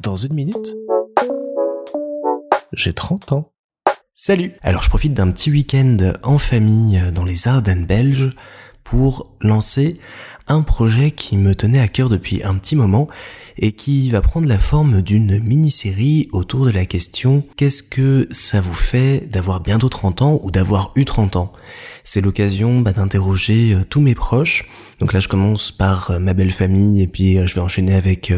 Dans une minute, j'ai 30 ans. Salut Alors je profite d'un petit week-end en famille dans les Ardennes belges pour lancer un projet qui me tenait à cœur depuis un petit moment et qui va prendre la forme d'une mini-série autour de la question qu'est-ce que ça vous fait d'avoir bientôt 30 ans ou d'avoir eu 30 ans? C'est l'occasion bah, d'interroger euh, tous mes proches. Donc là je commence par euh, ma belle famille et puis euh, je vais enchaîner avec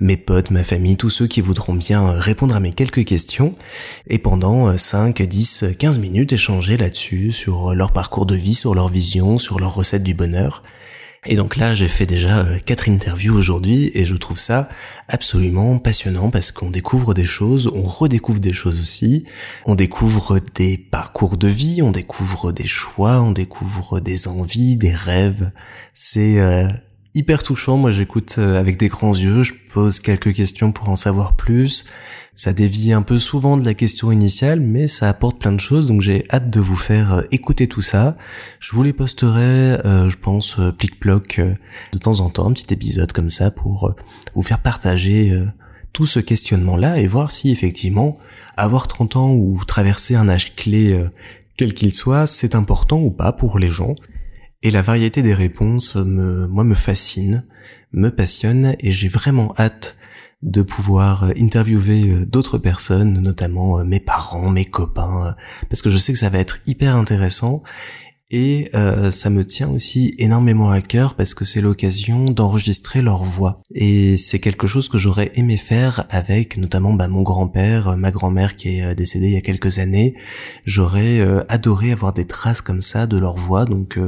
mes potes, ma famille, tous ceux qui voudront bien répondre à mes quelques questions et pendant 5, 10, 15 minutes échanger là-dessus sur leur parcours de vie, sur leur vision, sur leur recette du bonheur. Et donc là, j'ai fait déjà euh, quatre interviews aujourd'hui et je trouve ça absolument passionnant parce qu'on découvre des choses, on redécouvre des choses aussi, on découvre des parcours de vie, on découvre des choix, on découvre des envies, des rêves. C'est euh, hyper touchant. Moi, j'écoute euh, avec des grands yeux, je pose quelques questions pour en savoir plus. Ça dévie un peu souvent de la question initiale, mais ça apporte plein de choses, donc j'ai hâte de vous faire euh, écouter tout ça. Je vous les posterai, euh, je pense, plic-ploc de temps en temps, un petit épisode comme ça pour vous faire partager tout ce questionnement-là et voir si effectivement avoir 30 ans ou traverser un âge clé quel qu'il soit, c'est important ou pas pour les gens. Et la variété des réponses me, moi, me fascine, me passionne et j'ai vraiment hâte de pouvoir interviewer euh, d'autres personnes, notamment euh, mes parents, mes copains, euh, parce que je sais que ça va être hyper intéressant et euh, ça me tient aussi énormément à cœur parce que c'est l'occasion d'enregistrer leur voix. Et c'est quelque chose que j'aurais aimé faire avec notamment bah, mon grand-père, ma grand-mère qui est euh, décédée il y a quelques années. J'aurais euh, adoré avoir des traces comme ça de leur voix. Donc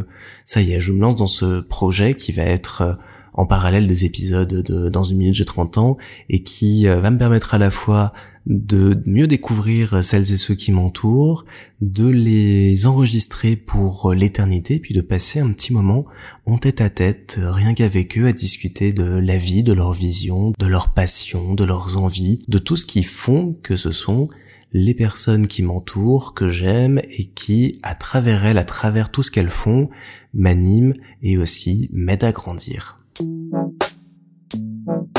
ça y est, je me lance dans ce projet qui va être en parallèle des épisodes de Dans une minute j'ai 30 ans et qui va me permettre à la fois de mieux découvrir celles et ceux qui m'entourent, de les enregistrer pour l'éternité, puis de passer un petit moment en tête à tête, rien qu'avec eux, à discuter de la vie, de leur vision, de leurs passions, de leurs envies, de tout ce qui font que ce sont les personnes qui m'entourent, que j'aime et qui, à travers elles, à travers tout ce qu'elles font, m'animent et aussi m'aident à grandir. Thank you.